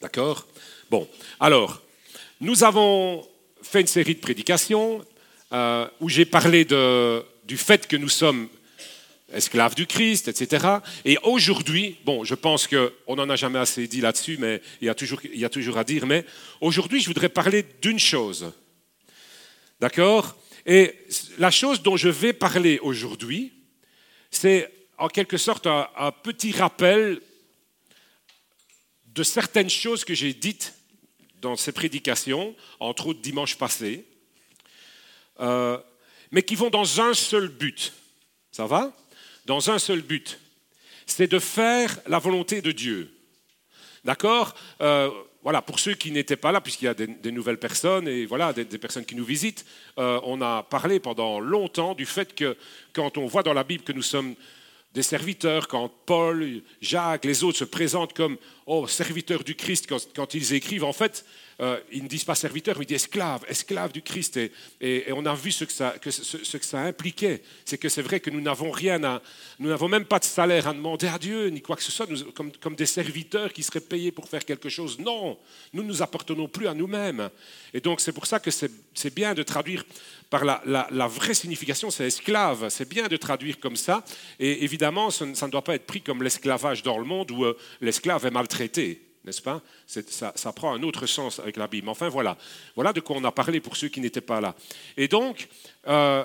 D'accord? Bon, alors, nous avons fait une série de prédications euh, où j'ai parlé du fait que nous sommes esclaves du Christ, etc. Et aujourd'hui, bon, je pense qu'on n'en a jamais assez dit là-dessus, mais il y, a toujours, à dire, mais aujourd'hui, je voudrais parler d'une chose. D'accord? Et la chose dont je vais parler aujourd'hui, c'est en quelque sorte un, petit rappel de certaines choses que j'ai dites dans ces prédications, entre autres dimanche passé, euh, mais qui vont dans un seul but. Ça va? Dans un seul but. C'est de faire la volonté de Dieu. D'accord? Euh, Voilà, pour ceux qui n'étaient pas là, puisqu'il y a des, nouvelles personnes et voilà, des, personnes qui nous visitent, euh, on a parlé pendant longtemps du fait que quand on voit dans la Bible que nous sommes des serviteurs, quand Paul, Jacques, les autres se présentent comme oh, serviteurs du Christ, quand, ils écrivent, en fait, euh, ils ne disent pas serviteurs, mais ils disent esclaves, esclaves du Christ. Et, on a vu ce que ça, impliquait. C'est que c'est vrai que nous n'avons rien à, nous n'avons même pas de salaire à demander à Dieu, ni quoi que ce soit, comme, comme, des serviteurs qui seraient payés pour faire quelque chose. Non, nous ne nous appartenons plus à nous-mêmes. Et donc c'est pour ça que c'est bien de traduire par la, vraie signification, c'est esclave. C'est bien de traduire comme ça. Et évidemment, ça, ne doit pas être pris comme l'esclavage dans le monde où euh, l'esclave est maltraité n'est-ce pas? Ça, prend un autre sens avec la Bible. Enfin voilà, voilà de quoi on a parlé pour ceux qui n'étaient pas là. Et donc, euh,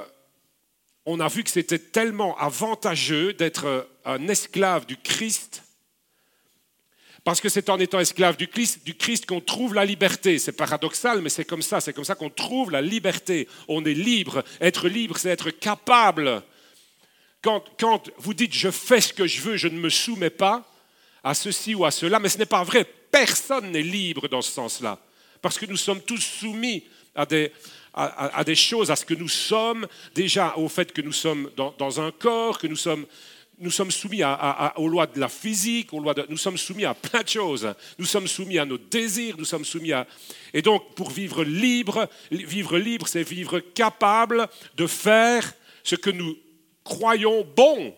on a vu que c'était tellement avantageux d'être euh, un esclave du Christ parce que c'est en étant esclave du Christ, qu'on trouve la liberté. C'est paradoxal, mais c'est comme ça. C'est comme ça qu'on trouve la liberté. On est libre. Être libre, c'est être capable. Quand, vous dites je fais ce que je veux, je ne me soumets pas à ceci ou à cela, mais ce n'est pas vrai. Personne n'est libre dans ce sens-là. Parce que nous sommes tous soumis à des, à, des choses, à ce que nous sommes, déjà au fait que nous sommes dans, dans un corps, que nous sommes nous sommes soumis aux lois de la physique, aux lois nous sommes soumis à plein de choses. Nous sommes soumis à nos désirs, nous sommes soumis à... Et donc, pour vivre libre, vivre libre, c'est vivre capable de faire ce que nous croyons bon.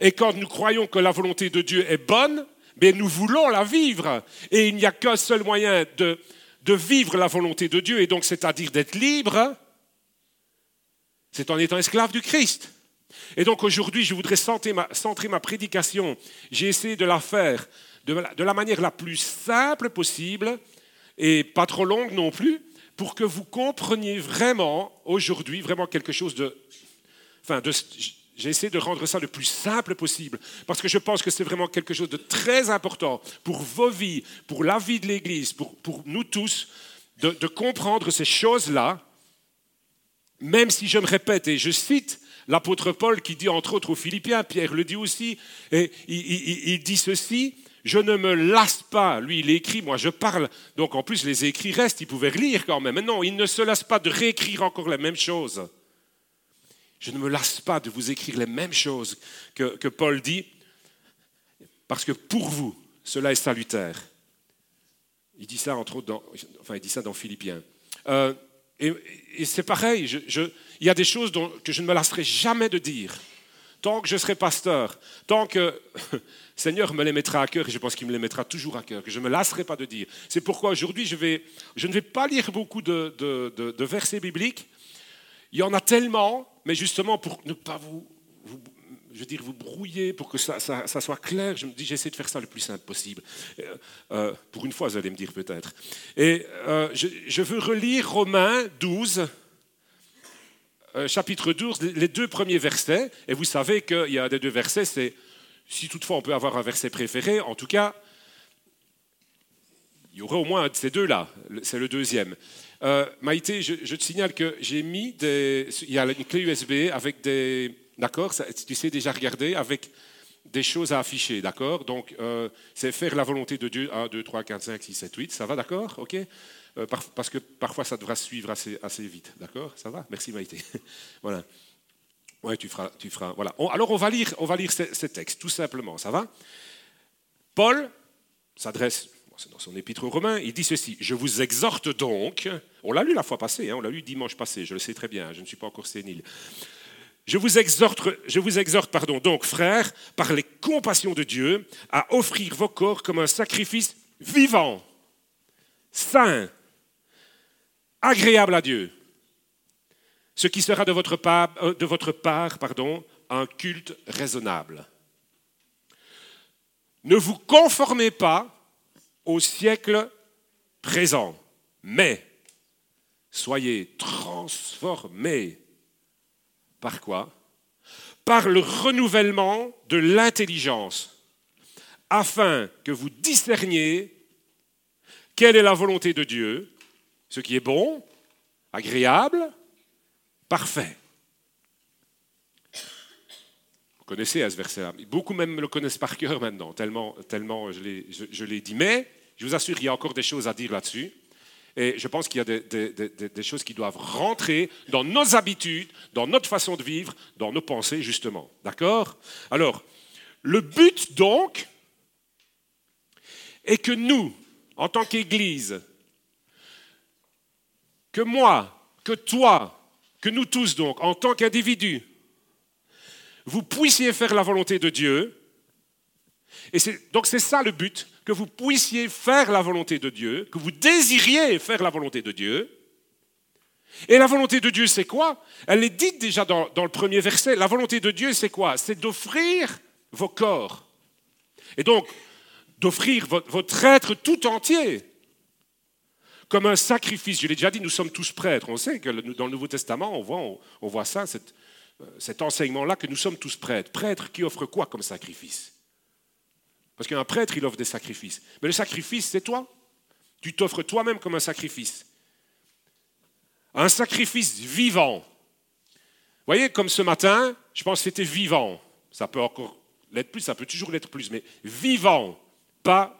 Et quand nous croyons que la volonté de Dieu est bonne, mais nous voulons la vivre. Et il n'y a qu'un seul moyen de, de vivre la volonté de Dieu, et donc c'est-à-dire d'être libre, c'est en étant esclave du Christ. Et donc aujourd'hui, je voudrais centrer ma, prédication. J'ai essayé de la faire de la, manière la plus simple possible et pas trop longue non plus, pour que vous compreniez vraiment aujourd'hui, vraiment quelque chose de... Enfin, j'ai essayé de rendre ça le plus simple possible, parce que je pense que c'est vraiment quelque chose de très important pour vos vies, pour la vie de l'Église, pour, nous tous, de, comprendre ces choses-là, même si je me répète, et je cite l'apôtre Paul qui dit entre autres aux Philippiens, Pierre le dit aussi, et il, dit ceci, je ne me lasse pas, lui il écrit, moi je parle, donc en plus les écrits restent, il pouvait relire quand même, mais non, il ne se lasse pas de réécrire encore les mêmes choses. Je ne me lasse pas de vous écrire les mêmes choses que, que Paul dit, parce que pour vous, cela est salutaire. Il dit ça entre autres dans, enfin il dit ça dans Philippiens. Euh, et, c'est pareil, il y a des choses que je ne me lasserai jamais de dire. Tant que je serai pasteur, tant que le Seigneur me les mettra à cœur, et je pense qu'il me les mettra toujours à cœur, que je ne me lasserai pas de dire. C'est pourquoi aujourd'hui, je, je, ne vais pas lire beaucoup de, versets bibliques. Il y en a tellement, mais justement pour ne pas vous, je veux dire, vous brouiller pour que ça, soit clair. Je me dis, j'essaie de faire ça le plus simple possible. Euh, euh, pour une fois, vous allez me dire peut-être. Et euh, je, veux relire Romains 12, chapitre 12, les deux premiers versets. Et vous savez qu'il y a des deux versets, si toutefois on peut avoir un verset préféré, en tout cas, il y aurait au moins un de ces deux-là. C'est le deuxième. Maïté, je, te signale que j'ai mis des, il y a une clé USB avec des D'accord Tu sais déjà regarder avec des choses à afficher, d'accord? Donc, euh, c'est faire la volonté de Dieu, 1, 2, 3, 4, 5, 6, 7, 8, ça va, d'accord? Ok? Euh, Parce que parfois, ça devra suivre assez, assez vite, d'accord? Ça va? Merci Maïté. voilà. Oui, tu feras. Tu feras voilà. alors, on va lire, on va lire ces, textes, tout simplement, ça va? Paul s'adresse, c'est dans son épître aux Romains, il dit ceci Je vous exhorte donc, on l'a lu la fois passée, hein, on l'a lu dimanche passé, je le sais très bien, je ne suis pas encore sénile. Je vous exhorte, je vous exhorte pardon, donc, frères, par les compassions de Dieu, à offrir vos corps comme un sacrifice vivant, saint, agréable à Dieu. Ce qui sera de votre part, euh, de votre part pardon, un culte raisonnable. Ne vous conformez pas au siècle présent, mais soyez transformés. Par quoi? Par le renouvellement de l'intelligence, afin que vous discerniez quelle est la volonté de Dieu, ce qui est bon, agréable, parfait. Vous connaissez ce verset-là. Beaucoup même le connaissent par cœur maintenant, tellement, tellement je l'ai dit. Mais je vous assure, il y a encore des choses à dire là-dessus. Et je pense qu'il y a des, choses qui doivent rentrer dans nos habitudes, dans notre façon de vivre, dans nos pensées, justement. D'accord? Alors, le but donc est que nous, en tant qu'Église, que moi, que toi, que nous tous donc, en tant qu'individus, vous puissiez faire la volonté de Dieu. Et donc c'est ça le but, que vous puissiez faire la volonté de Dieu, que vous désiriez faire la volonté de Dieu. Et la volonté de Dieu, c'est quoi? Elle est dite déjà dans, le premier verset. La volonté de Dieu, c'est quoi? C'est d'offrir vos corps. Et donc, d'offrir votre être tout entier comme un sacrifice. Je l'ai déjà dit, nous sommes tous prêtres. On sait que dans le Nouveau Testament, on voit, on, voit ça, euh, cet enseignement-là, que nous sommes tous prêtres. Prêtres qui offrent quoi comme sacrifice? Parce qu'un prêtre, il offre des sacrifices. Mais le sacrifice, c'est toi. Tu t'offres toi-même comme un sacrifice. Un sacrifice vivant. Vous voyez, comme ce matin, je pense que c'était vivant. Ça peut encore l'être plus, ça peut toujours l'être plus, mais vivant, pas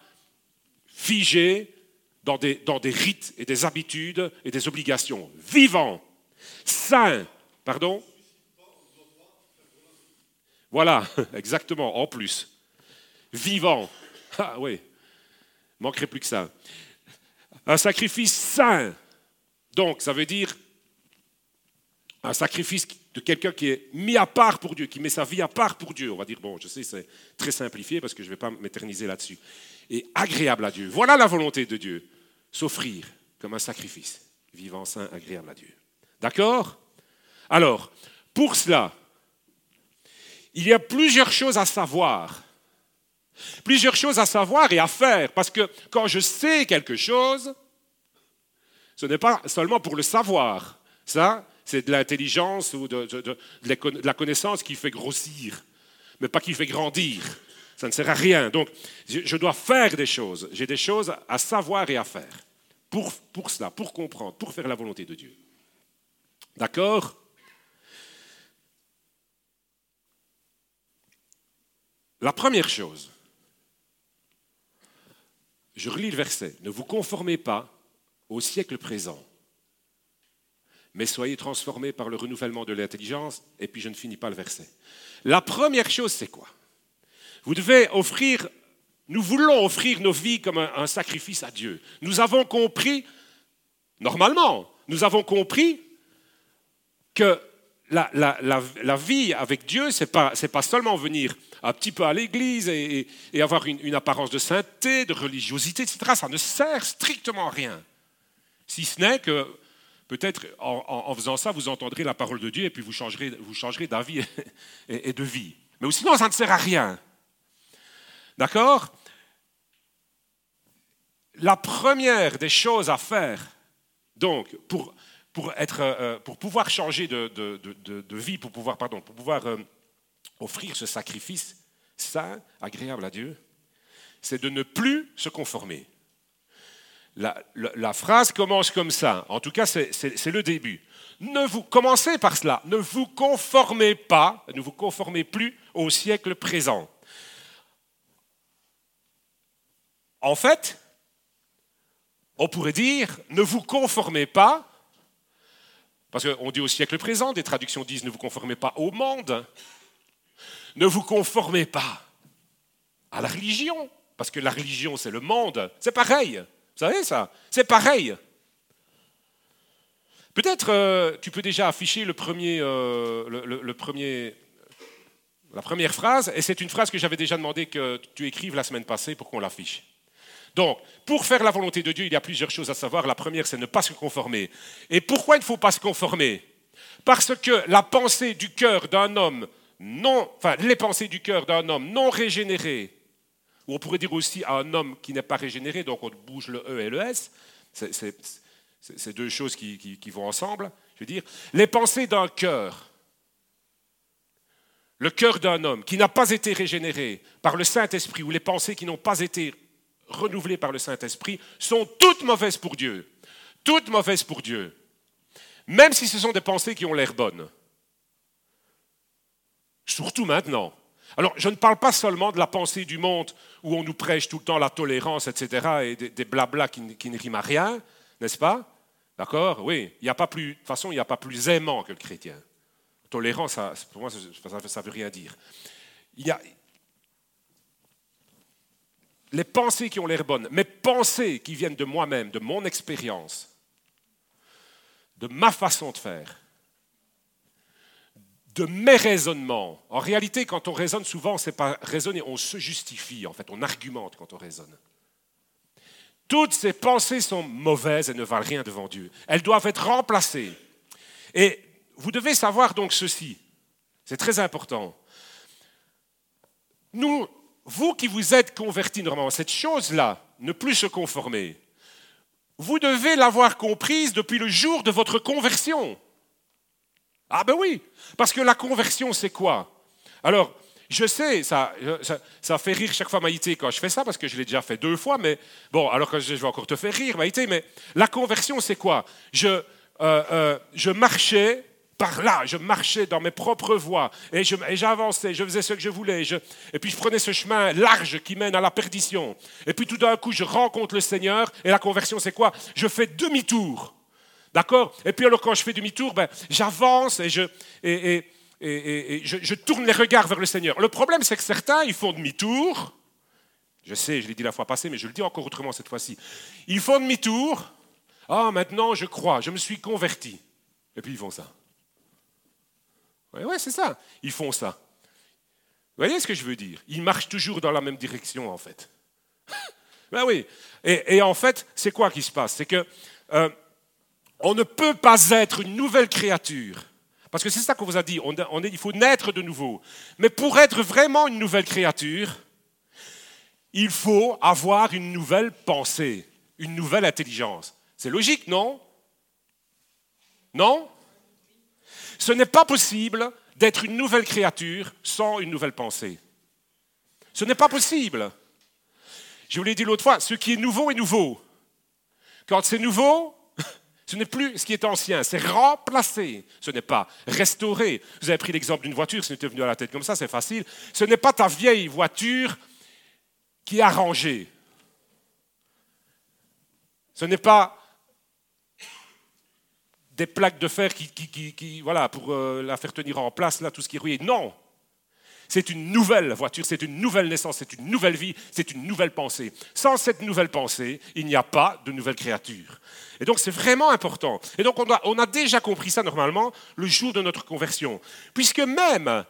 figé, dans des, rites et des habitudes et des obligations. Vivant, saint, pardon? Voilà, exactement, en plus. Vivant. Ah oui, manquerait plus que ça. Un sacrifice saint. Donc, ça veut dire un sacrifice de quelqu'un qui est mis à part pour Dieu, qui met sa vie à part pour Dieu. On va dire, bon, je sais, c'est très simplifié parce que je ne vais pas m'éterniser là-dessus et agréable à Dieu. Voilà la volonté de Dieu, s'offrir comme un sacrifice, vivant saint, agréable à Dieu. D'accord? Alors, pour cela, il y a plusieurs choses à savoir. Plusieurs choses à savoir et à faire, parce que quand je sais quelque chose, ce n'est pas seulement pour le savoir. Ça, c'est de l'intelligence ou de, la connaissance qui fait grossir, mais pas qui fait grandir. Ça ne sert à rien. Donc, je dois faire des choses. J'ai des choses à savoir et à faire. Pour, pour cela, pour comprendre, pour faire la volonté de Dieu. D'accord? La première chose, je relis le verset, ne vous conformez pas au siècle présent, mais soyez transformés par le renouvellement de l'intelligence, et puis je ne finis pas le verset. La première chose, c'est quoi? Vous devez offrir, nous voulons offrir nos vies comme un, sacrifice à Dieu. Nous avons compris, normalement, nous avons compris que la, vie avec Dieu, ce n'est pas, seulement venir un petit peu à l'église et, avoir une, apparence de sainteté, de religiosité, etc. Ça ne sert strictement à rien. Si ce n'est que peut-être en, faisant ça, vous entendrez la parole de Dieu et puis vous changerez d'avis et, de vie. Mais sinon, ça ne sert à rien. D'accord? La première des choses à faire, donc, pour, pour, être, euh, pour pouvoir changer de, de, vie, pour pouvoir, pardon, pour pouvoir euh, offrir ce sacrifice saint, agréable à Dieu, c'est de ne plus se conformer. La, la, phrase commence comme ça, en tout cas c'est le début. Ne vous commencez par cela, ne vous conformez pas, ne vous conformez plus au siècle présent. En fait, on pourrait dire, ne vous conformez pas, parce qu'on dit au siècle présent, des traductions disent, ne vous conformez pas au monde, ne vous conformez pas à la religion, parce que la religion, c'est le monde, c'est pareil, vous savez ça, c'est pareil. Peut-être euh, tu peux déjà afficher euh, la première phrase, et c'est une phrase que j'avais déjà demandé que tu écrives la semaine passée pour qu'on l'affiche. Donc, pour faire la volonté de Dieu, il y a plusieurs choses à savoir. La première, c'est ne pas se conformer. Et pourquoi il ne faut pas se conformer? Parce que la pensée du cœur d'un homme non, enfin, les pensées du cœur d'un homme non régénéré, ou on pourrait dire aussi à un homme qui n'est pas régénéré, donc on bouge le E et le S, c'est deux choses qui, vont ensemble. Je veux dire, les pensées d'un cœur, le cœur d'un homme qui n'a pas été régénéré par le Saint-Esprit, ou les pensées qui n'ont pas été renouvelées par le Saint-Esprit, sont toutes mauvaises pour Dieu. Toutes mauvaises pour Dieu. Même si ce sont des pensées qui ont l'air bonnes. Surtout maintenant. Alors, je ne parle pas seulement de la pensée du monde où on nous prêche tout le temps la tolérance, etc., et des, blablas qui, ne riment à rien, n'est-ce pas? D'accord? Oui. Il y a pas plus, de toute façon, il n'y a pas plus aimant que le chrétien. Tolérance, pour moi, ça ne veut rien dire. Il y a les pensées qui ont l'air bonnes, mes pensées qui viennent de moi-même, de mon expérience, de ma façon de faire, de mes raisonnements. En réalité, quand on raisonne, souvent, ce n'est pas raisonner, on se justifie, en fait, on argumente quand on raisonne. Toutes ces pensées sont mauvaises et ne valent rien devant Dieu. Elles doivent être remplacées. Et vous devez savoir donc ceci, c'est très important. Nous, vous qui vous êtes convertis normalement, cette chose-là, ne plus se conformer, vous devez l'avoir comprise depuis le jour de votre conversion. Ah ben oui, parce que la conversion, c'est quoi? Alors, je sais, ça, ça, fait rire chaque fois Maïté quand je fais ça, parce que je l'ai déjà fait deux fois, mais bon, alors que je vais encore te faire rire, Maïté, mais la conversion, c'est quoi? Je, euh, euh, je marchais par là, je marchais dans mes propres voies, et j'avançais, je, faisais ce que je voulais, et puis je prenais ce chemin large qui mène à la perdition. Et puis tout d'un coup, je rencontre le Seigneur, et la conversion, c'est quoi? Je fais demi-tour. D'accord? Et puis alors quand je fais demi-tour, ben, j'avance et, je, je, tourne les regards vers le Seigneur. Le problème, c'est que certains, ils font demi-tour. Je sais, je l'ai dit la fois passée, mais je le dis encore autrement cette fois-ci. Ils font demi-tour. Ah, maintenant, je crois, je me suis converti. Et puis ils font ça. Oui, ouais, c'est ça. Ils font ça. Vous voyez ce que je veux dire? Ils marchent toujours dans la même direction, en fait. ben oui. Et, en fait, c'est quoi qui se passe? C'est que euh, on ne peut pas être une nouvelle créature. Parce que c'est ça qu'on vous a dit, il faut naître de nouveau. Mais pour être vraiment une nouvelle créature, il faut avoir une nouvelle pensée, une nouvelle intelligence. C'est logique, non? Non? Ce n'est pas possible d'être une nouvelle créature sans une nouvelle pensée. Ce n'est pas possible. Je vous l'ai dit l'autre fois, ce qui est nouveau est nouveau. Quand c'est nouveau, ce n'est plus ce qui est ancien, c'est remplacé. Ce n'est pas restauré. Vous avez pris l'exemple d'une voiture, ce n'était venu à la tête comme ça, c'est facile. Ce n'est pas ta vieille voiture qui est arrangée. Ce n'est pas des plaques de fer qui, voilà, pour euh, la faire tenir en place, là, tout ce qui est rouillé. Non, c'est une nouvelle voiture, c'est une nouvelle naissance, c'est une nouvelle vie, c'est une nouvelle pensée. Sans cette nouvelle pensée, il n'y a pas de nouvelle créature. Et donc c'est vraiment important. Et donc on a, déjà compris ça normalement le jour de notre conversion. Puisque même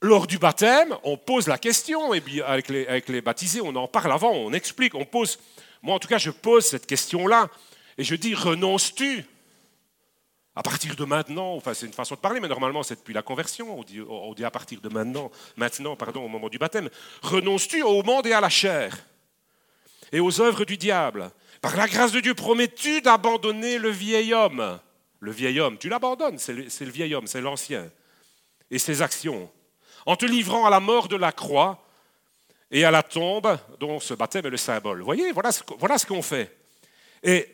lors du baptême, on pose la question, et avec les, avec les baptisés, on en parle avant, on explique, on pose, moi en tout cas je pose cette question-là, et je dis, renonces-tu à partir de maintenant, enfin c'est une façon de parler, mais normalement c'est depuis la conversion, on dit, à partir de maintenant, maintenant, pardon, au moment du baptême. Renonces-tu au monde et à la chair et aux œuvres du diable? Par la grâce de Dieu, promets-tu d'abandonner le vieil homme? Le vieil homme, tu l'abandonnes, c'est le, vieil homme, c'est l'ancien, et ses actions, en te livrant à la mort de la croix et à la tombe dont ce baptême est le symbole. Voyez, voilà voilà ce qu'on fait. Et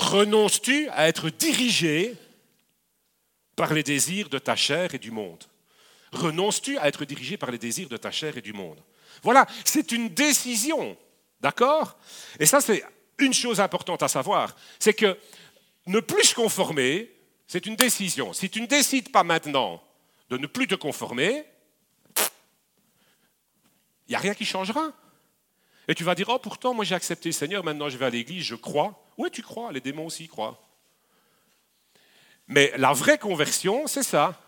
renonces-tu à être dirigé par les désirs de ta chair et du monde? Renonces-tu à être dirigé par les désirs de ta chair et du monde? Voilà, c'est une décision, d'accord? Et ça, c'est une chose importante à savoir, c'est que ne plus se conformer, c'est une décision. Si tu ne décides pas maintenant de ne plus te conformer, il n'y a rien qui changera. Et tu vas dire, oh pourtant, moi j'ai accepté le Seigneur, maintenant je vais à l'église, je crois. Oui, tu crois, les démons aussi croient. Mais la vraie conversion, c'est ça.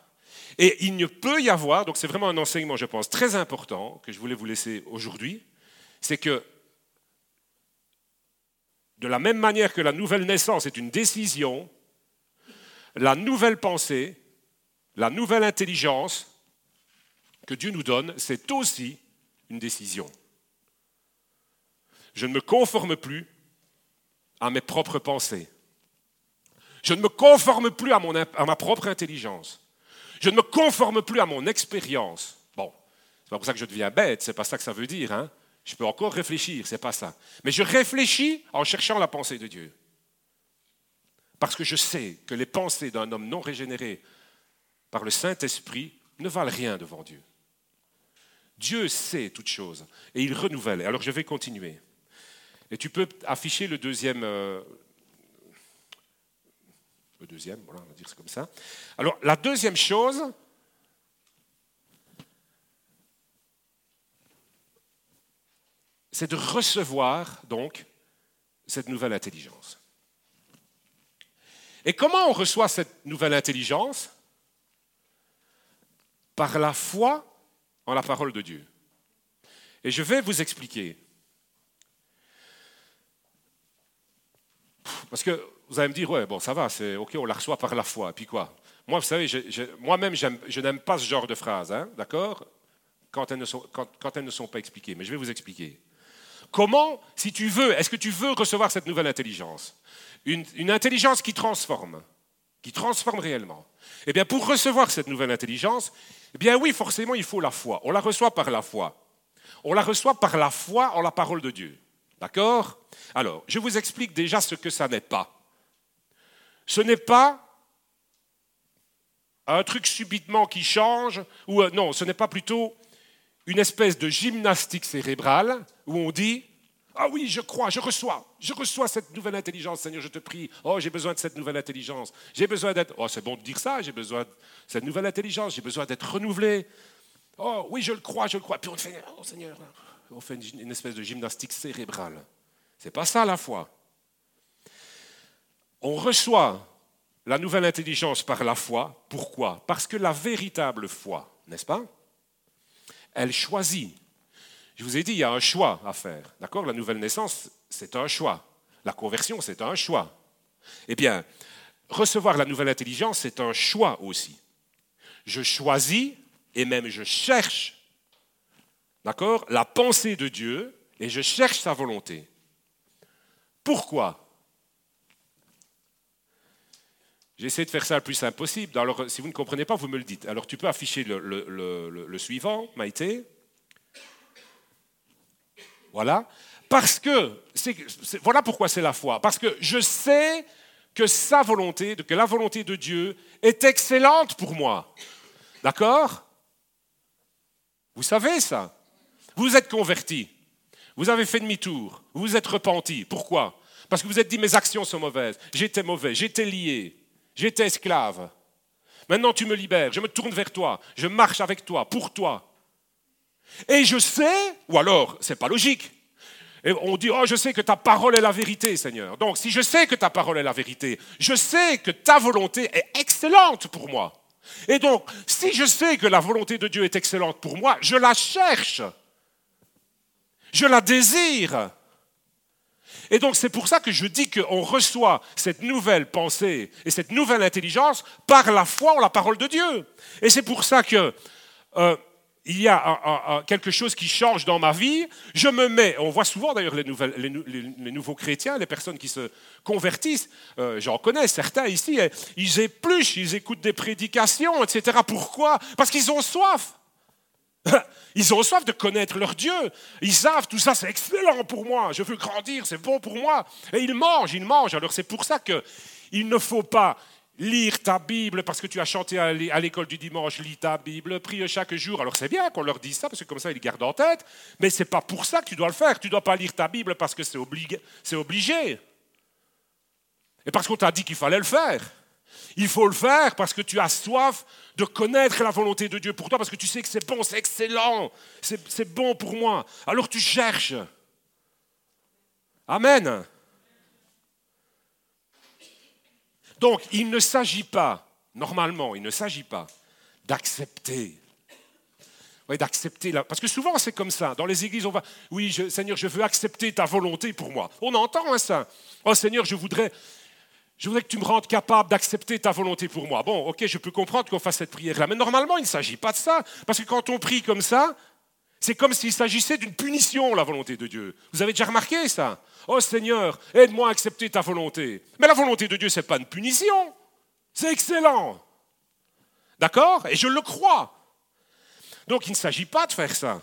Et il ne peut y avoir, donc c'est vraiment un enseignement, je pense, très important que je voulais vous laisser aujourd'hui, c'est que de la même manière que la nouvelle naissance est une décision, la nouvelle pensée, la nouvelle intelligence que Dieu nous donne, c'est aussi une décision. Je ne me conforme plus à mes propres pensées. Je ne me conforme plus à, ma propre intelligence. Je ne me conforme plus à mon expérience. Bon, c'est pas pour ça que je deviens bête, c'est pas ça que ça veut dire. Hein. Je peux encore réfléchir, c'est pas ça. Mais je réfléchis en cherchant la pensée de Dieu. Parce que je sais que les pensées d'un homme non régénéré par le Saint-Esprit ne valent rien devant Dieu. Dieu sait toutes choses et il renouvelle. Alors je vais continuer. Et tu peux afficher le deuxième, euh, le deuxième, voilà, on va dire c'est comme ça. Alors la deuxième chose, c'est de recevoir donc cette nouvelle intelligence. Et comment on reçoit cette nouvelle intelligence? Par la foi en la parole de Dieu. Et je vais vous expliquer. Parce que vous allez me dire, ouais, bon, ça va, c'est ok, on la reçoit par la foi. Et puis quoi? Moi, vous savez, moi-même, je n'aime pas ce genre de phrase, hein, d'accord? Quand, elles ne sont, quand, elles ne sont pas expliquées. Mais je vais vous expliquer. Comment, si tu veux, est-ce que tu veux recevoir cette nouvelle intelligence? Une, une intelligence qui transforme, qui transforme réellement. Eh bien, pour recevoir cette nouvelle intelligence, eh bien oui, forcément, il faut la foi. On la reçoit par la foi. On la reçoit par la foi en la parole de Dieu. D'accord? Alors, je vous explique déjà ce que ça n'est pas. Ce n'est pas un truc subitement qui change, ou euh, non, ce n'est pas plutôt une espèce de gymnastique cérébrale où on dit ah oui, je crois, je reçois, je reçois cette nouvelle intelligence, Seigneur, je te prie. Oh, j'ai besoin de cette nouvelle intelligence. J'ai besoin d'être. Oh, c'est bon de dire ça, j'ai besoin de cette nouvelle intelligence, j'ai besoin d'être renouvelé. Oh, oui, je le crois, je le crois. Puis on fait, oh Seigneur, on fait une, espèce de gymnastique cérébrale. C'est pas ça la foi. On reçoit la nouvelle intelligence par la foi. Pourquoi? Parce que la véritable foi, n'est-ce pas? Elle choisit je vous ai dit, il y a un choix à faire. D'accord? La nouvelle naissance, c'est un choix. La conversion, c'est un choix. Eh bien, recevoir la nouvelle intelligence, c'est un choix aussi. Je choisis et même je cherche, d'accord, la pensée de Dieu et je cherche sa volonté. Pourquoi? J'essaie de faire ça le plus simple possible. Alors, si vous ne comprenez pas, vous me le dites. Alors, tu peux afficher le, suivant, Maïté. Voilà. Parce que, voilà pourquoi c'est la foi. Parce que je sais que sa volonté, que la volonté de Dieu est excellente pour moi. D'accord? Vous savez ça? Vous êtes converti. Vous avez fait demi-tour. Vous êtes repenti. Pourquoi? Parce que vous êtes dit mes actions sont mauvaises. J'étais mauvais. J'étais lié. J'étais esclave. Maintenant tu me libères. Je me tourne vers toi. Je marche avec toi, pour toi. Et je sais, ou alors, c'est pas logique. On dit, oh, je sais que ta parole est la vérité, Seigneur. Donc, si je sais que ta parole est la vérité, je sais que ta volonté est excellente pour moi. Et donc, si je sais que la volonté de Dieu est excellente pour moi, je la cherche. Je la désire. Et donc, c'est pour ça que je dis qu'on reçoit cette nouvelle pensée et cette nouvelle intelligence par la foi en la parole de Dieu. Et c'est pour ça que euh, il y a quelque chose qui change dans ma vie, je me mets, on voit souvent d'ailleurs les, nouveaux chrétiens, les personnes qui se convertissent, euh, j'en connais certains ici, ils épluchent, ils écoutent des prédications, etc. Pourquoi? Parce qu'ils ont soif. Ils ont soif de connaître leur Dieu. Ils savent, tout ça c'est excellent pour moi, je veux grandir, c'est bon pour moi. Et ils mangent, ils mangent. Alors c'est pour ça qu'il ne faut pas lire ta Bible parce que tu as chanté à l'école du dimanche, lis ta Bible, prie chaque jour. Alors c'est bien qu'on leur dise ça parce que comme ça ils gardent en tête, mais c'est pas pour ça que tu dois le faire. Tu ne dois pas lire ta Bible parce que c'est obligé, obligé. Et parce qu'on t'a dit qu'il fallait le faire. Il faut le faire parce que tu as soif de connaître la volonté de Dieu pour toi, parce que tu sais que c'est bon, c'est excellent, c'est bon pour moi. Alors tu cherches. Amen. Donc, il ne s'agit pas, normalement, il ne s'agit pas d'accepter. Vous d'accepter la... Parce que souvent c'est comme ça. Dans les églises, on va, oui, Seigneur, je veux accepter ta volonté pour moi. On entend hein, ça. Oh Seigneur, je voudrais, je voudrais que tu me rendes capable d'accepter ta volonté pour moi. Bon, ok, je peux comprendre qu'on fasse cette prière-là. Mais normalement, il ne s'agit pas de ça. Parce que quand on prie comme ça, c'est comme s'il s'agissait d'une punition, la volonté de Dieu. Vous avez déjà remarqué ça? Oh Seigneur, aide-moi à accepter ta volonté. Mais la volonté de Dieu, ce n'est pas une punition. C'est excellent. D'accord? Et je le crois. Donc il ne s'agit pas de faire ça.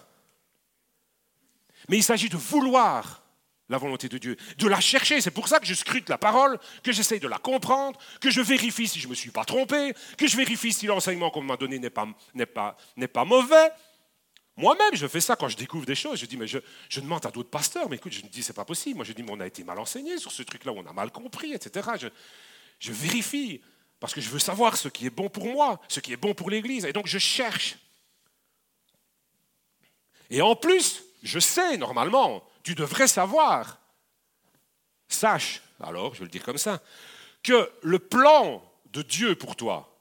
Mais il s'agit de vouloir la volonté de Dieu, de la chercher. C'est pour ça que je scrute la parole, que j'essaye de la comprendre, que je vérifie si je ne me suis pas trompé, que je vérifie si l'enseignement qu'on m'a donné n'est pas, pas, pas mauvais. Moi-même, je fais ça quand je découvre des choses. Je dis, mais je, demande à d'autres pasteurs, mais écoute, je me dis, c'est pas possible. Moi, je dis, mais on a été mal enseigné sur ce truc-là, on a mal compris, etc. Je, je vérifie, parce que je veux savoir ce qui est bon pour moi, ce qui est bon pour l'Église. Et donc, je cherche. Et en plus, je sais normalement, tu devrais savoir, sache, alors je vais le dire comme ça, que le plan de Dieu pour toi,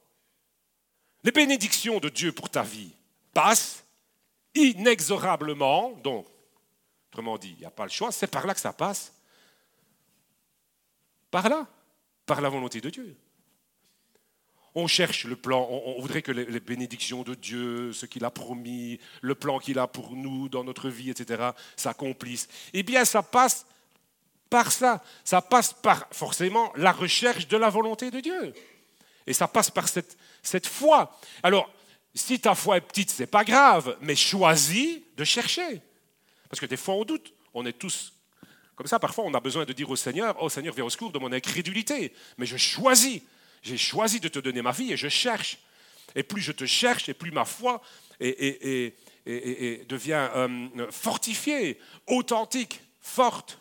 les bénédictions de Dieu pour ta vie passent inexorablement, donc, autrement dit, il n'y a pas le choix, c'est par là que ça passe, par là, par la volonté de Dieu. On cherche le plan, on, voudrait que les, bénédictions de Dieu, ce qu'il a promis, le plan qu'il a pour nous dans notre vie, etc., s'accomplissent. Eh bien, ça passe par ça. Ça passe par forcément la recherche de la volonté de Dieu. Et ça passe par cette, cette foi. Alors, si ta foi est petite, c'est pas grave, mais choisis de chercher. Parce que des fois, on doute. On est tous comme ça. Parfois, on a besoin de dire au Seigneur Oh Seigneur, viens au secours de mon incrédulité. Mais je choisis j'ai choisi de te donner ma vie et je cherche. Et plus je te cherche, et plus ma foi devient euh, fortifiée, authentique, forte.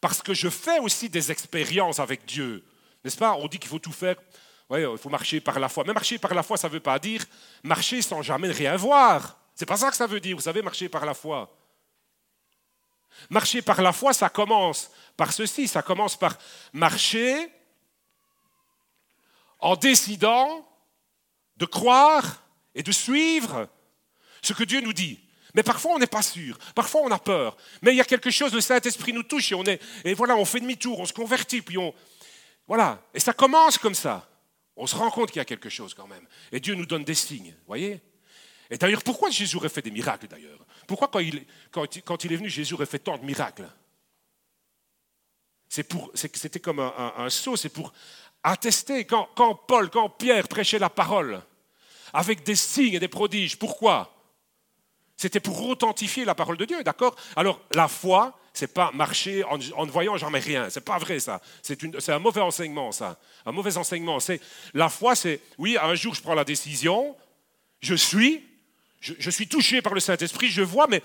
Parce que je fais aussi des expériences avec Dieu. N'est-ce pas? On dit qu'il faut tout faire. Oui, il faut marcher par la foi. Mais marcher par la foi, ça ne veut pas dire marcher sans jamais rien voir. C'est pas ça que ça veut dire, vous savez, marcher par la foi. Marcher par la foi, ça commence par ceci, ça commence par marcher en décidant de croire et de suivre ce que Dieu nous dit. Mais parfois on n'est pas sûr, parfois on a peur. Mais il y a quelque chose, le Saint-Esprit nous touche et on voilà, on fait demi-tour, on se convertit, puis on, voilà. Et ça commence comme ça. On se rend compte qu'il y a quelque chose quand même. Et Dieu nous donne des signes, voyez? Et d'ailleurs, pourquoi Jésus aurait fait des miracles d'ailleurs? Pourquoi quand il, quand, il, est venu, Jésus aurait fait tant de miracles? C'était comme un, un saut, c'est pour attester quand, Paul, quand Pierre prêchait la parole, avec des signes et des prodiges. Pourquoi? C'était pour authentifier la parole de Dieu, d'accord? Alors, la foi, c'est pas marcher en, ne voyant jamais rien. C'est pas vrai, ça. C'est un mauvais enseignement, ça. Un mauvais enseignement. C'est La foi, c'est, oui, un jour, je prends la décision, je suis, je, suis touché par le Saint-Esprit, je vois, mais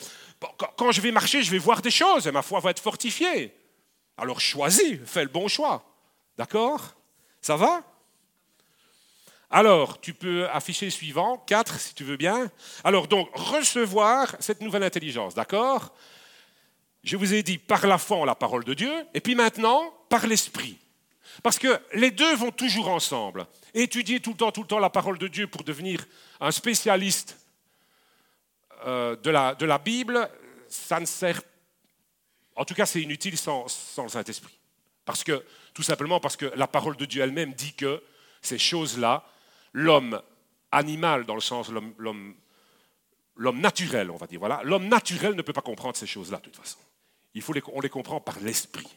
quand je vais marcher, je vais voir des choses et ma foi va être fortifiée. Alors choisis, fais le bon choix. D'accord? Ça va? Alors, tu peux afficher suivant, 4 si tu veux bien. Alors, donc, recevoir cette nouvelle intelligence, d'accord? Je vous ai dit par la foi la parole de Dieu, et puis maintenant, par l'esprit. Parce que les deux vont toujours ensemble. Étudier tout le temps, tout le temps la parole de Dieu pour devenir un spécialiste euh, de, la, de la Bible, ça ne sert. En tout cas, c'est inutile sans, sans le Saint-Esprit. Parce que tout simplement parce que la parole de Dieu elle-même dit que ces choses-là, l'homme animal dans le sens l'homme naturel, on va dire, voilà, l'homme naturel ne peut pas comprendre ces choses-là de toute façon. Il faut les, on les comprend par l'esprit.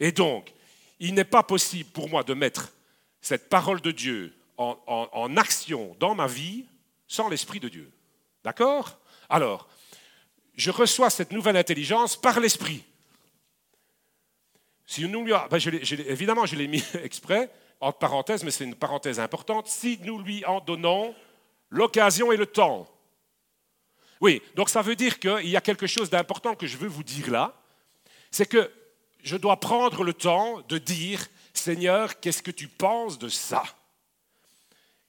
Et donc, il n'est pas possible pour moi de mettre cette parole de Dieu en action dans ma vie sans l'esprit de Dieu. D'accord? Alors, je reçois cette nouvelle intelligence par l'esprit. Si nous lui, évidemment, je l'ai mis exprès, entre parenthèses, mais c'est une parenthèse importante, si nous lui en donnons l'occasion et le temps. Oui, donc ça veut dire qu'il y a quelque chose d'important que je veux vous dire là, c'est que je dois prendre le temps de dire, Seigneur, qu'est-ce que tu penses de ça?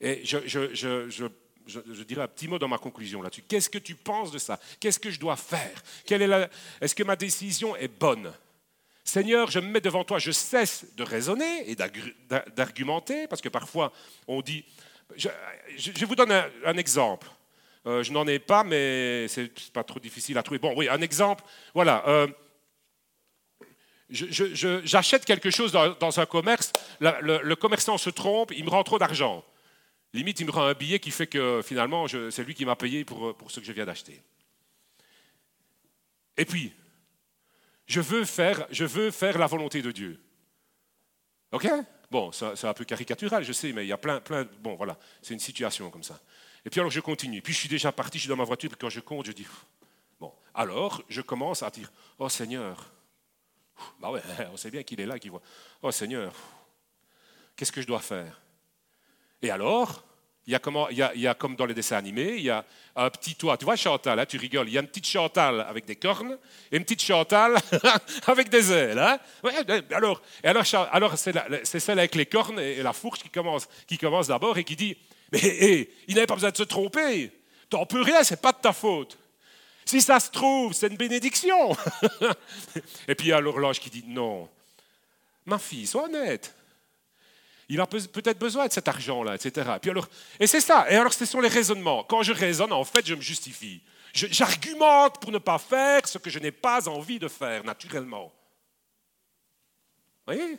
Et je, je, dirais un petit mot dans ma conclusion là-dessus. Qu'est-ce que tu penses de ça? Qu'est-ce que je dois faire? Est-ce que ma décision est bonne? Seigneur, je me mets devant toi, je cesse de raisonner et d'argumenter, parce que parfois on dit, je, vous donne un, exemple. Euh, je n'en ai pas, mais c'est pas trop difficile à trouver. Bon, oui, un exemple. Voilà. Euh, j'achète quelque chose dans, un commerce, le, commerçant se trompe, il me rend trop d'argent. Limite, il me rend un billet qui fait que finalement, c'est lui qui m'a payé pour, pour ce que je viens d'acheter. Et puis, je veux, faire, la volonté de Dieu. OK? Bon, c'est un peu caricatural, je sais, mais il y a plein, plein. Bon, voilà, c'est une situation comme ça. Et puis alors je continue. Puis je suis déjà parti, je suis dans ma voiture, puis quand je compte, je dis. Bon, alors je commence à dire Oh Seigneur, bah ouais, on sait bien qu'il est là, qu'il voit. Oh Seigneur, qu'est-ce que je dois faire? Et alors, il y, a comme dans les dessins animés, il y a un petit toit. Tu vois Chantal, hein, tu rigoles. Il y a une petite Chantal avec des cornes et une petite Chantal avec des ailes. Alors, alors, c'est, celle avec les cornes et la fourche qui commence, qui commence d'abord et qui dit Mais il n'avait pas besoin de se tromper. T'en peux rien, c'est pas de ta faute. Si ça se trouve, c'est une bénédiction. et puis il y a l'horloge qui dit non. Ma fille, sois honnête. Il a peut-être besoin de cet argent-là, etc. Et, c'est ça. Et alors, ce sont les raisonnements. Quand je raisonne, en fait, je me justifie. J'argumente pour ne pas faire ce que je n'ai pas envie de faire, naturellement. Vous voyez?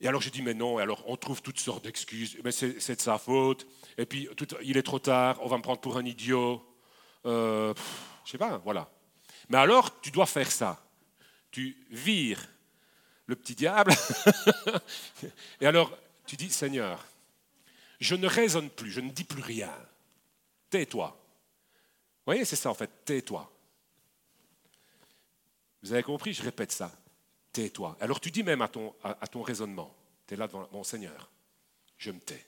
Et alors je dis, mais non, et alors on trouve toutes sortes d'excuses. Mais c'est de sa faute. Et puis, il est trop tard, on va me prendre pour un idiot. Euh, je sais pas, voilà. Mais alors, tu dois faire ça. Tu vires le petit diable. Et alors, tu dis, Seigneur, je ne raisonne plus, je ne dis plus rien. Tais-toi. Vous voyez, c'est ça en fait, tais-toi. Vous avez compris, je répète ça. Tais-toi. Alors tu dis même à ton, raisonnement, tu es là devant mon Seigneur, je me tais.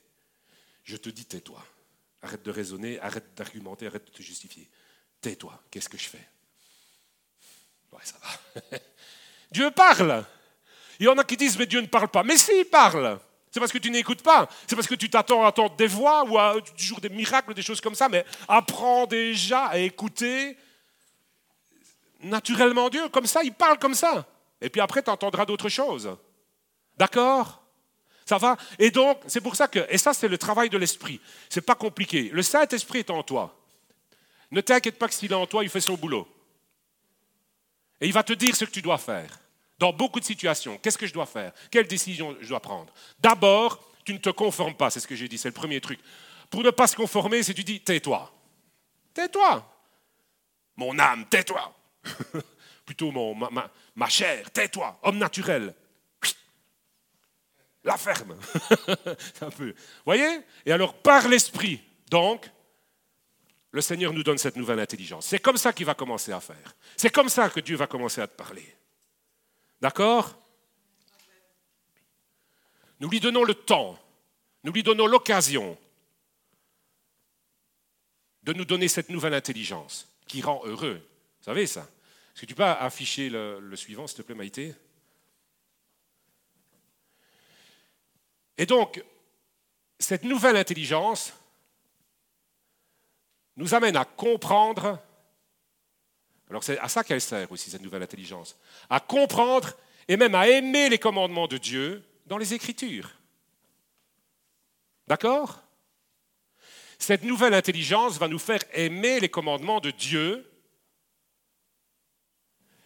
Je te dis tais-toi. Arrête de raisonner, arrête d'argumenter, arrête de te justifier. Tais-toi, qu'est-ce que je fais? Ouais, ça va. Dieu parle. Il y en a qui disent, mais Dieu ne parle pas. Mais si, il parle. C'est parce que tu n'écoutes pas. C'est parce que tu t'attends à entendre des voix ou à toujours des miracles, des choses comme ça. Mais apprends déjà à écouter naturellement Dieu. Comme ça, il parle comme ça. Et puis après, tu entendras d'autres choses. D'accord? Ça va? Et donc, c'est pour ça que, et ça, c'est le travail de l'esprit. C'est pas compliqué. Le Saint-Esprit est en toi. Ne t'inquiète pas que s'il est en toi, il fait son boulot. Et il va te dire ce que tu dois faire. Dans beaucoup de situations, qu'est-ce que je dois faire? Quelle décision je dois prendre? D'abord, tu ne te conformes pas, c'est ce que j'ai dit, c'est le premier truc. Pour ne pas se conformer, c'est tu dis tais-toi. Tais-toi. Mon âme, tais-toi. Plutôt mon, ma, ma chair, tais-toi. Homme naturel, la ferme. un peu. Voyez? Et alors, par l'esprit, donc, le Seigneur nous donne cette nouvelle intelligence. C'est comme ça qu'il va commencer à faire. C'est comme ça que Dieu va commencer à te parler. D'accord? Nous lui donnons le temps, nous lui donnons l'occasion de nous donner cette nouvelle intelligence qui rend heureux. Vous savez ça? Est-ce que tu peux afficher le, suivant, s'il te plaît, Maïté? Et donc, cette nouvelle intelligence nous amène à comprendre, alors c'est à ça qu'elle sert aussi, cette nouvelle intelligence, à comprendre et même à aimer les commandements de Dieu dans les Écritures. D'accord? Cette nouvelle intelligence va nous faire aimer les commandements de Dieu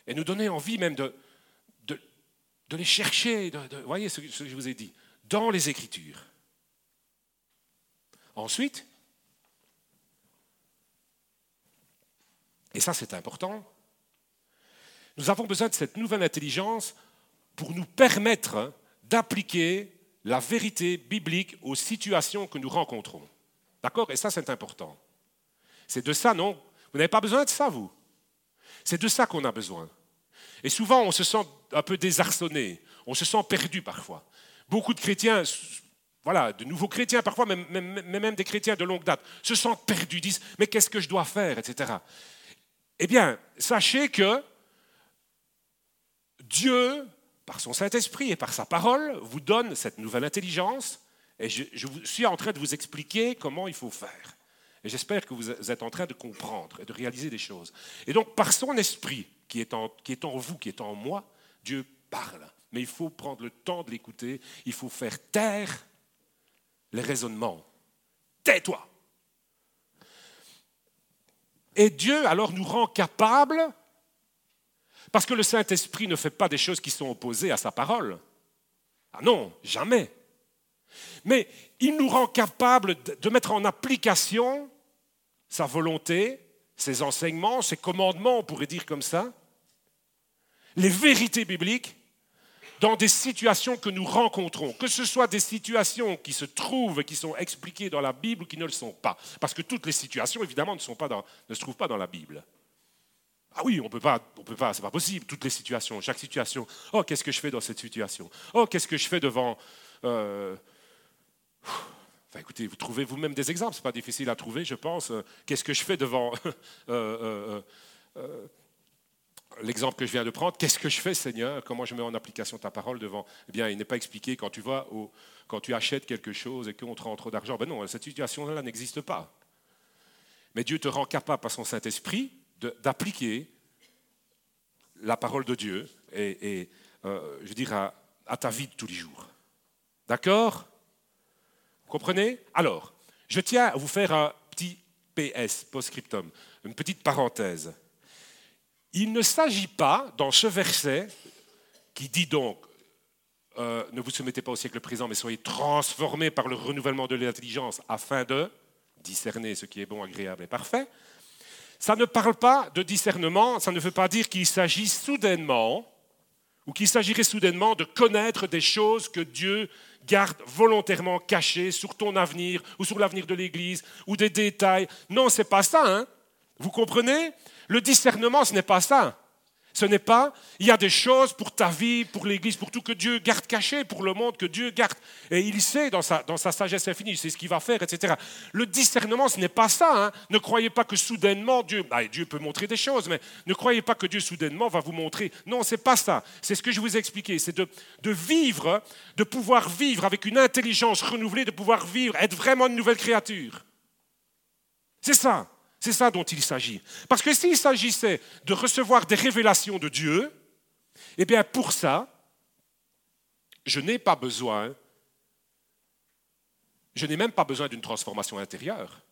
et nous donner envie même de, de, les chercher. vous voyez ce que je vous ai dit dans les Écritures. Ensuite, et ça c'est important, nous avons besoin de cette nouvelle intelligence pour nous permettre d'appliquer la vérité biblique aux situations que nous rencontrons. D'accord? Et ça c'est important. C'est de ça, non? Vous n'avez pas besoin de ça, vous. C'est de ça qu'on a besoin. Et souvent, on se sent un peu désarçonné, on se sent perdu parfois. Beaucoup de chrétiens, voilà, de nouveaux chrétiens parfois, mais même, des chrétiens de longue date, se sentent perdus, disent Mais qu'est-ce que je dois faire? etc. Eh bien, sachez que Dieu, par son Saint-Esprit et par sa parole, vous donne cette nouvelle intelligence. Et je, suis en train de vous expliquer comment il faut faire. Et j'espère que vous êtes en train de comprendre et de réaliser des choses. Et donc, par son esprit qui est en, vous, qui est en moi, Dieu parle mais il faut prendre le temps de l'écouter, il faut faire taire les raisonnements. Tais-toi. Et Dieu alors nous rend capables, parce que le Saint-Esprit ne fait pas des choses qui sont opposées à sa parole. Ah non, jamais. Mais il nous rend capables de mettre en application sa volonté, ses enseignements, ses commandements, on pourrait dire comme ça, les vérités bibliques dans des situations que nous rencontrons, que ce soit des situations qui se trouvent et qui sont expliquées dans la Bible ou qui ne le sont pas. Parce que toutes les situations, évidemment, ne, ne se trouvent pas dans la Bible. Ah oui, on peut pas, on peut pas, c'est pas possible. Toutes les situations, chaque situation. Oh, qu'est-ce que je fais dans cette situation? Oh, qu'est-ce que je fais devant euh, Enfin, écoutez, vous trouvez vous-même des exemples. C'est pas difficile à trouver, je pense. Qu'est-ce que je fais devant euh, euh, l'exemple que je viens de prendre, qu'est-ce que je fais, Seigneur? Comment je mets en application ta parole devant? Eh bien, il n'est pas expliqué quand tu vas quand tu achètes quelque chose et qu'on te rend trop d'argent. Ben non, cette situation-là n'existe pas. Mais Dieu te rend capable par son Saint-Esprit d'appliquer la parole de Dieu et, euh, je veux à, à ta vie de tous les jours. D'accord? Vous comprenez? Alors, je tiens à vous faire un petit PS, post-scriptum, une petite parenthèse. Il ne s'agit pas, dans ce verset, qui dit donc, euh, ne vous soumettez pas au siècle présent, mais soyez transformés par le renouvellement de l'intelligence afin de discerner ce qui est bon, agréable et parfait. Ça ne parle pas de discernement, ça ne veut pas dire qu'il s'agit soudainement, ou qu'il s'agirait soudainement de connaître des choses que Dieu garde volontairement cachées sur ton avenir ou sur l'avenir de l'Église, ou des détails. Non, c'est pas ça. Hein vous comprenez? Le discernement, ce n'est pas ça. Ce n'est pas, il y a des choses pour ta vie, pour l'Église, pour tout que Dieu garde caché, pour le monde que Dieu garde. Et il sait dans sa, dans sa sagesse infinie, c'est ce qu'il va faire, etc. Le discernement, ce n'est pas ça. Hein. Ne croyez pas que soudainement Dieu, bah, Dieu peut montrer des choses, mais ne croyez pas que Dieu soudainement va vous montrer. Non, c'est pas ça. C'est ce que je vous ai expliqué. C'est de, de vivre, de pouvoir vivre avec une intelligence renouvelée, de pouvoir vivre, être vraiment une nouvelle créature. C'est ça. C'est ça dont il s'agit. Parce que s'il s'agissait de recevoir des révélations de Dieu, eh bien pour ça, je n'ai pas besoin, je n'ai même pas besoin d'une transformation intérieure.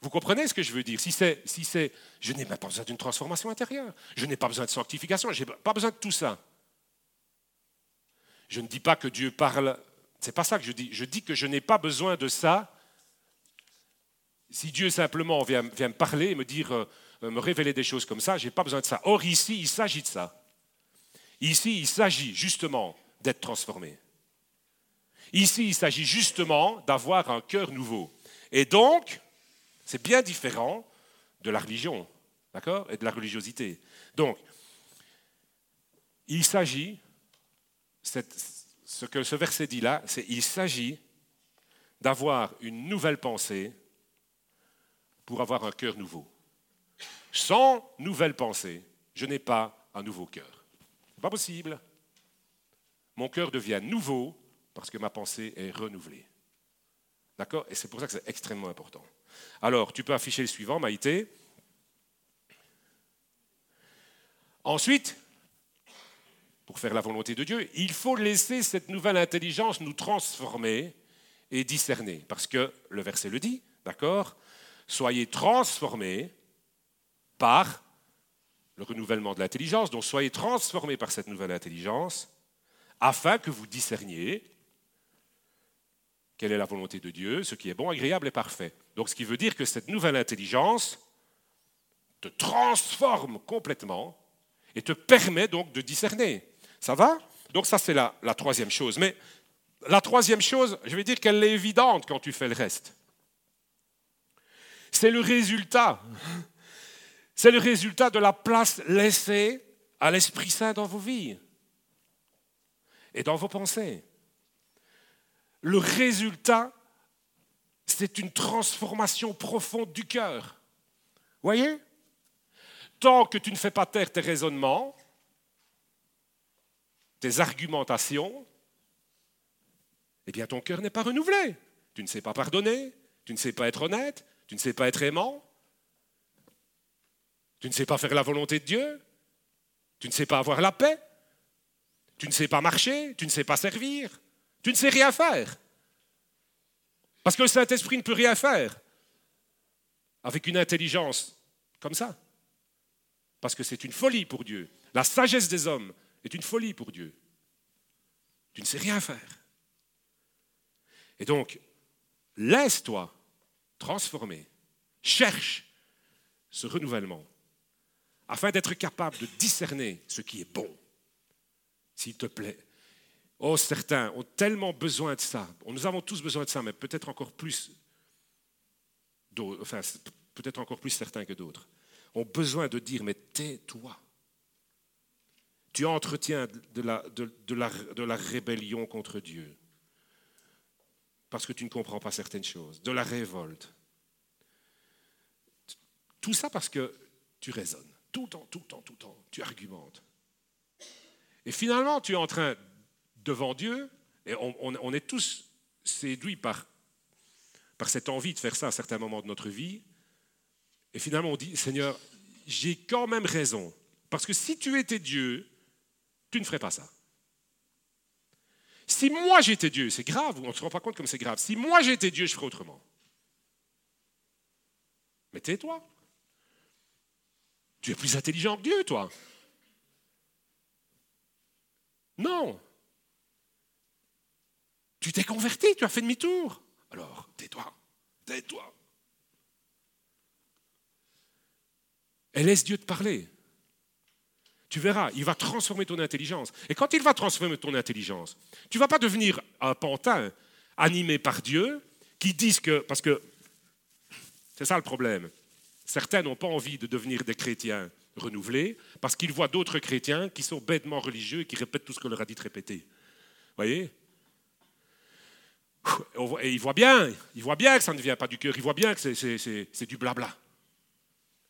Vous comprenez ce que je veux dire? Si c'est, si c'est, je n'ai même pas besoin d'une transformation intérieure. Je n'ai pas besoin de sanctification. Je n'ai pas besoin de tout ça. Je ne dis pas que Dieu parle. C'est pas ça que je dis. Je dis que je n'ai pas besoin de ça si Dieu simplement vient, me parler me dire, euh, me révéler des choses comme ça, je n'ai pas besoin de ça. Or, ici, il s'agit de ça. Ici, il s'agit justement d'être transformé. Ici, il s'agit justement d'avoir un cœur nouveau. Et donc, c'est bien différent de la religion, d'accord Et de la religiosité. Donc, il s'agit, ce que ce verset dit là, c'est il s'agit d'avoir une nouvelle pensée pour avoir un cœur nouveau. Sans nouvelle pensée, je n'ai pas un nouveau cœur. Ce pas possible. Mon cœur devient nouveau parce que ma pensée est renouvelée. D'accord? Et c'est pour ça que c'est extrêmement important. Alors, tu peux afficher le suivant, Maïté. Ensuite, pour faire la volonté de Dieu, il faut laisser cette nouvelle intelligence nous transformer et discerner. Parce que le verset le dit, d'accord? Soyez transformés par le renouvellement de l'intelligence, donc soyez transformés par cette nouvelle intelligence, afin que vous discerniez quelle est la volonté de Dieu, ce qui est bon, agréable et parfait. Donc ce qui veut dire que cette nouvelle intelligence te transforme complètement et te permet donc de discerner. Ça va? Donc ça c'est la, la troisième chose. Mais la troisième chose, je vais dire qu'elle est évidente quand tu fais le reste. C'est le résultat. C'est le résultat de la place laissée à l'Esprit Saint dans vos vies et dans vos pensées. Le résultat, c'est une transformation profonde du cœur. Voyez? Tant que tu ne fais pas taire tes raisonnements, tes argumentations, eh bien ton cœur n'est pas renouvelé. Tu ne sais pas pardonner, tu ne sais pas être honnête, tu ne sais pas être aimant Tu ne sais pas faire la volonté de Dieu Tu ne sais pas avoir la paix Tu ne sais pas marcher Tu ne sais pas servir Tu ne sais rien faire Parce que le Saint-Esprit ne peut rien faire. avec une intelligence comme ça. Parce que c'est une folie pour Dieu. La sagesse des hommes est une folie pour Dieu. Tu ne sais rien faire. Et donc, laisse-toi transformer. Cherche ce renouvellement afin d'être capable de discerner ce qui est bon. S'il te plaît. Oh, certains ont tellement besoin de ça. Nous avons tous besoin de ça, mais peut-être encore plus, peut-être encore plus certains que d'autres. Ont besoin de dire, mais tais-toi. Tu entretiens de la rébellion contre Dieu parce que tu ne comprends pas certaines choses, de la révolte. Tout ça parce que tu raisonnes, tout le temps, tout le temps, tout le temps, tu argumentes. Et finalement, tu es en train, devant Dieu, et on, est tous séduits par, par cette envie de faire ça à certains moments de notre vie, et finalement on dit, Seigneur, j'ai quand même raison, parce que si tu étais Dieu, tu ne ferais pas ça. Si moi j'étais Dieu, c'est grave, on ne se rend pas compte comme c'est grave. Si moi j'étais Dieu, je ferais autrement. Mais tais-toi. Tu es plus intelligent que Dieu, toi. Non. Tu t'es converti, tu as fait demi-tour. Alors, tais-toi. Tais-toi. Et laisse Dieu te parler. Tu verras, il va transformer ton intelligence. Et quand il va transformer ton intelligence, tu ne vas pas devenir un pantin animé par Dieu qui disent que... Parce que c'est ça le problème. Certains n'ont pas envie de devenir des chrétiens renouvelés parce qu'ils voient d'autres chrétiens qui sont bêtement religieux et qui répètent tout ce qu'on leur a dit de répéter. Vous voyez Et ils voient bien, ils voient bien que ça ne vient pas du cœur, ils voient bien que c'est du blabla.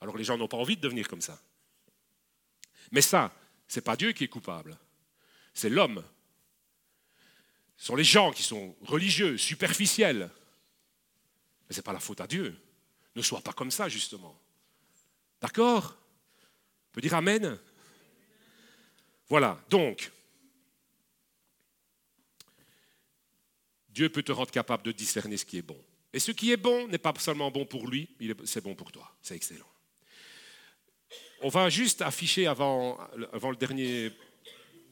Alors les gens n'ont pas envie de devenir comme ça. Mais ça, ce n'est pas Dieu qui est coupable, c'est l'homme. Ce sont les gens qui sont religieux, superficiels. Mais ce n'est pas la faute à Dieu. Ne sois pas comme ça, justement. D'accord? On peut dire Amen? Voilà, donc, Dieu peut te rendre capable de discerner ce qui est bon. Et ce qui est bon n'est pas seulement bon pour lui, c'est bon pour toi. C'est excellent. On va juste afficher avant, avant le dernier,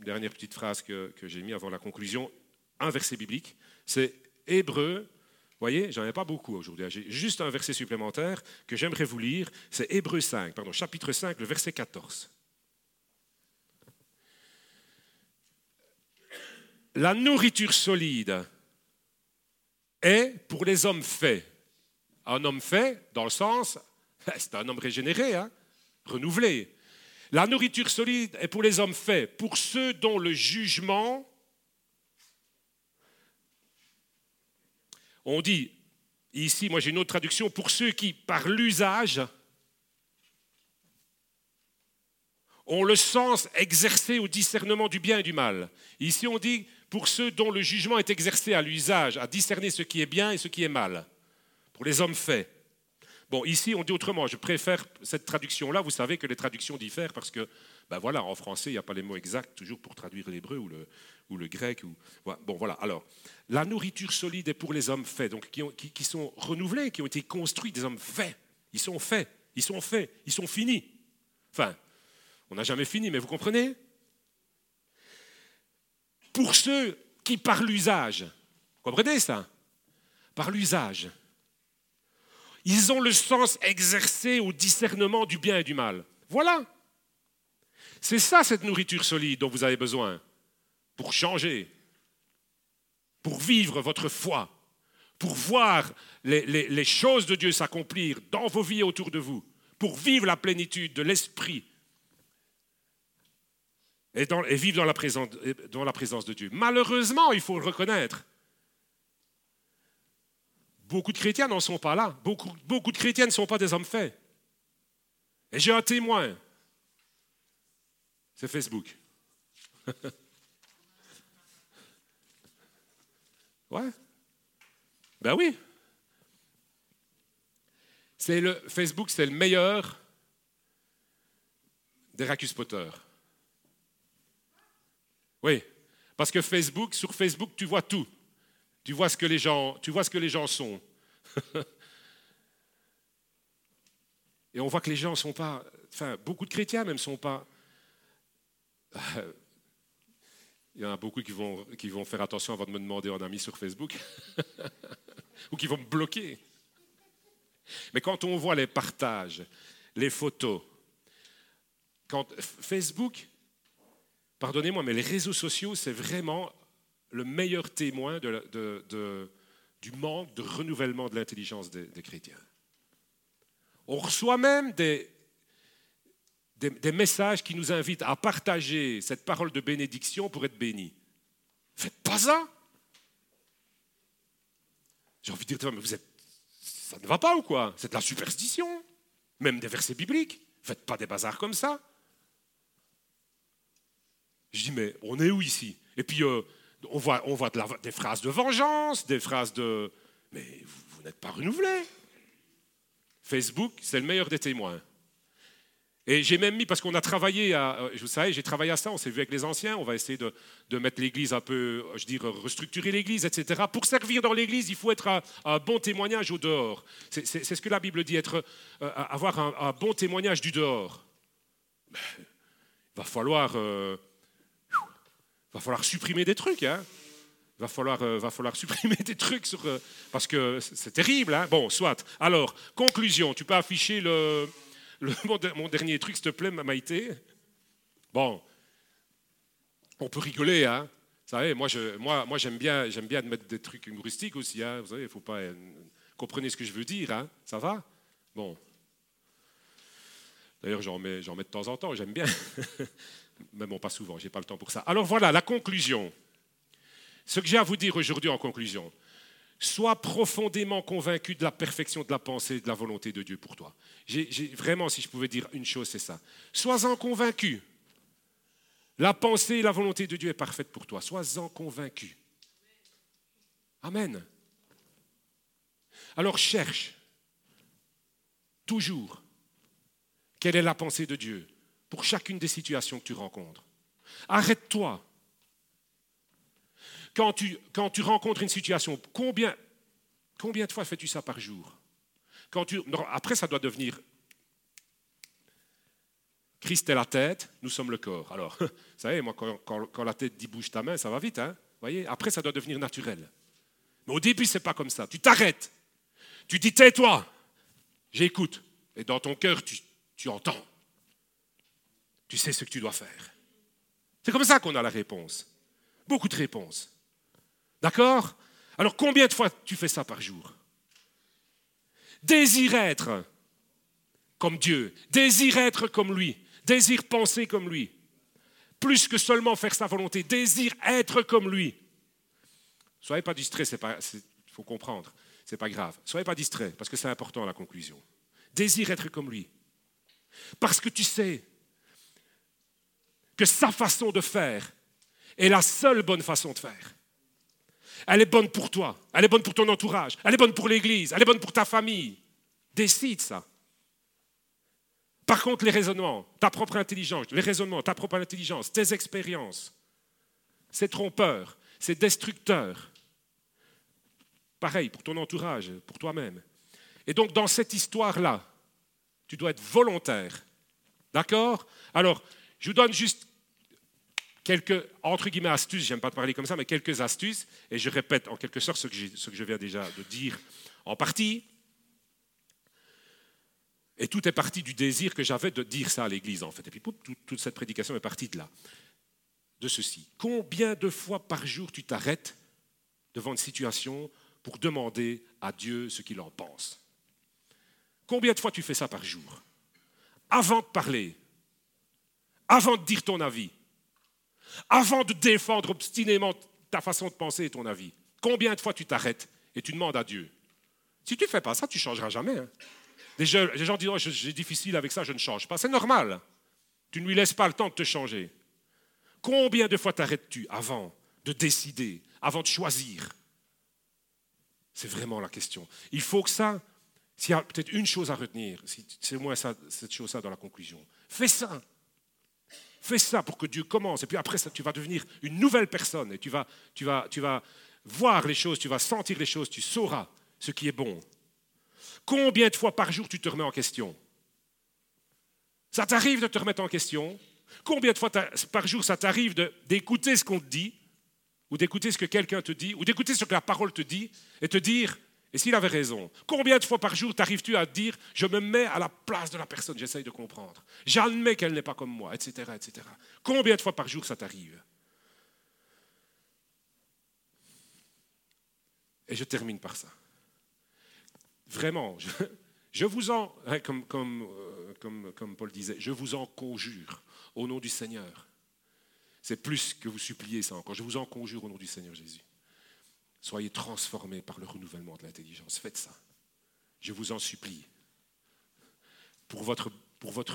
dernière petite phrase que, j'ai mis avant la conclusion, un verset biblique. C'est Hébreu. Vous voyez, j'en ai pas beaucoup aujourd'hui. J'ai juste un verset supplémentaire que j'aimerais vous lire. C'est Hébreu 5, pardon, chapitre 5, le verset 14. La nourriture solide est pour les hommes faits. Un homme fait, dans le sens, c'est un homme régénéré, hein, renouvelé. La nourriture solide est pour les hommes faits, pour ceux dont le jugement, on dit, ici, moi j'ai une autre traduction, pour ceux qui, par l'usage, ont le sens exercé au discernement du bien et du mal. Ici, on dit pour ceux dont le jugement est exercé à l'usage, à discerner ce qui est bien et ce qui est mal, pour les hommes faits. Bon, ici, on dit autrement. Je préfère cette traduction-là. Vous savez que les traductions diffèrent parce que, ben voilà, en français, il n'y a pas les mots exacts toujours pour traduire l'hébreu ou le, grec. Ou... Bon, voilà. Alors, la nourriture solide est pour les hommes faits, donc qui, qui, sont renouvelés, qui ont été construits, des hommes faits. Ils sont faits, ils sont faits, ils sont finis. Enfin, on n'a jamais fini, mais vous comprenez? Pour ceux qui, par l'usage, comprenez ça? Par l'usage, ils ont le sens exercé au discernement du bien et du mal. Voilà. C'est ça cette nourriture solide dont vous avez besoin pour changer, pour vivre votre foi, pour voir les, choses de Dieu s'accomplir dans vos vies autour de vous, pour vivre la plénitude de l'esprit et, et, vivre dans la présence de Dieu. Malheureusement, il faut le reconnaître, Beaucoup de chrétiens n'en sont pas là. Beaucoup, de chrétiens ne sont pas des hommes faits. Et j'ai un témoin. C'est Facebook. ouais. Ben oui. Facebook, c'est le meilleur des Racus Potter. Oui, parce que Facebook, sur Facebook, tu vois tout. Tu vois ce que les gens, tu vois ce que les gens sont. Et on voit que les gens ne sont pas, enfin, beaucoup de chrétiens même ne sont pas. Il y en a beaucoup qui vont, qui vont faire attention avant de me demander en ami sur Facebook, ou qui vont me bloquer. Mais quand on voit les partages, les photos, quand Facebook, pardonnez-moi, mais les réseaux sociaux, c'est vraiment le meilleur témoin du manque de renouvellement de l'intelligence des, chrétiens. On reçoit même des, des, messages qui nous invitent à partager cette parole de bénédiction pour être bénis. Faites pas ça. J'ai envie de dire, mais vous êtes, ça ne va pas ou quoi? C'est de la superstition, même des versets bibliques. Faites pas des bazars comme ça. Je dis, mais on est où ici? Et puis, euh, on voit, des phrases de vengeance, des phrases de... Mais vous, n'êtes pas renouvelé. Facebook, c'est le meilleur des témoins. Et j'ai même mis, parce qu'on a travaillé, à, euh, vous savez, j'ai travaillé à ça, on s'est vu avec les anciens, on va essayer de, mettre l'Église un peu, je dirais, restructurer l'Église, etc. Pour servir dans l'Église, il faut être un, bon témoignage au dehors. C'est ce que la Bible dit, être, euh, avoir un, bon témoignage du dehors. Il va falloir... Euh, va falloir supprimer des trucs. Hein. Va falloir, euh, supprimer des trucs euh, parce que c'est terrible. Hein. Bon, soit. Alors, conclusion. Tu peux afficher mon, dernier truc, s'il te plaît, Maïté? Bon, on peut rigoler, hein. Vous savez, moi, j'aime bien, j'aime bien mettre des trucs humoristiques aussi. Hein. Vous savez, il faut pas. Euh, comprenez ce que je veux dire, hein. Ça va? Bon. D'ailleurs, j'en mets de temps en temps. J'aime bien. mais bon, pas souvent, je n'ai pas le temps pour ça. Alors voilà, la conclusion. Ce que j'ai à vous dire aujourd'hui en conclusion, sois profondément convaincu de la perfection de la pensée et de la volonté de Dieu pour toi. Vraiment, si je pouvais dire une chose, c'est ça. Sois-en convaincu. La pensée et la volonté de Dieu est parfaite pour toi. Sois-en convaincu. Amen. Alors cherche toujours quelle est la pensée de Dieu pour chacune des situations que tu rencontres. Arrête-toi. Quand tu, rencontres une situation, combien, de fois fais-tu ça par jour? Après, ça doit devenir Christ est la tête, nous sommes le corps. Alors, vous savez, moi, quand, la tête dit bouge ta main, ça va vite. Hein? Voyez Après, ça doit devenir naturel. Mais au début, ce n'est pas comme ça. Tu t'arrêtes. Tu dis tais-toi. J'écoute. Et dans ton cœur, tu entends tu sais ce que tu dois faire. C'est comme ça qu'on a la réponse. Beaucoup de réponses. D'accord? Alors combien de fois tu fais ça par jour? Désire être comme Dieu, désire être comme lui, désire penser comme lui. Plus que seulement faire sa volonté, désire être comme lui. Soyez pas distrait, il faut comprendre, c'est pas grave. Soyez pas distrait, parce que c'est important la conclusion. Désire être comme lui. Parce que tu sais sa façon de faire est la seule bonne façon de faire. Elle est bonne pour toi, elle est bonne pour ton entourage, elle est bonne pour l'Église, elle est bonne pour ta famille. Décide ça. Par contre, les raisonnements, ta propre intelligence, les raisonnements, ta propre intelligence, tes expériences, c'est trompeur, c'est destructeur. Pareil pour ton entourage, pour toi-même. Et donc, dans cette histoire-là, tu dois être volontaire. D'accord? Alors, je vous donne juste quelques, entre guillemets, astuces, j'aime pas parler comme ça, mais quelques astuces, et je répète en quelque sorte ce que je viens déjà de dire en partie. Et tout est parti du désir que j'avais de dire ça à l'Église, en fait. Et puis toute cette prédication est partie de là, de ceci. Combien de fois par jour tu t'arrêtes devant une situation pour demander à Dieu ce qu'il en pense? Combien de fois tu fais ça par jour? Avant de parler, avant de dire ton avis, avant de défendre obstinément ta façon de penser et ton avis. Combien de fois tu t'arrêtes et tu demandes à Dieu? Si tu ne fais pas ça, tu ne changeras jamais. Hein. Les gens, disent, oh, j'ai difficile avec ça, je ne change pas. C'est normal. Tu ne lui laisses pas le temps de te changer. Combien de fois t'arrêtes-tu avant de décider, avant de choisir? C'est vraiment la question. Il faut que ça, s'il y a peut-être une chose à retenir, c'est au moins cette chose-là dans la conclusion. Fais ça. Fais ça pour que Dieu commence. Et puis après ça, tu vas devenir une nouvelle personne. Et tu vas, tu vas, tu vas voir les choses, tu vas sentir les choses, tu sauras ce qui est bon. Combien de fois par jour tu te remets en question? Ça t'arrive de te remettre en question? Combien de fois par jour ça t'arrive d'écouter ce qu'on te dit, ou d'écouter ce que quelqu'un te dit, ou d'écouter ce que la parole te dit, et te dire, et s'il avait raison, combien de fois par jour t'arrives-tu à dire, je me mets à la place de la personne, j'essaye de comprendre, j'admets qu'elle n'est pas comme moi, etc., etc. Combien de fois par jour ça t'arrive? Et je termine par ça. Vraiment, je, vous en, hein, comme, euh, comme, comme Paul disait, je vous en conjure au nom du Seigneur. C'est plus que vous suppliez ça encore. Je vous en conjure au nom du Seigneur Jésus. Soyez transformés par le renouvellement de l'intelligence. Faites ça. Je vous en supplie. Pour votre,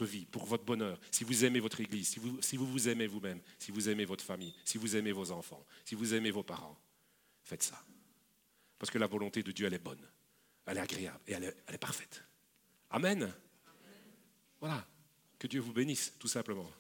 vie, pour votre bonheur, si vous aimez votre Église, si vous, vous aimez vous-même, si vous aimez votre famille, si vous aimez vos enfants, si vous aimez vos parents, faites ça. Parce que la volonté de Dieu, elle est bonne, elle est agréable et elle est parfaite. Amen. Voilà. Que Dieu vous bénisse, tout simplement.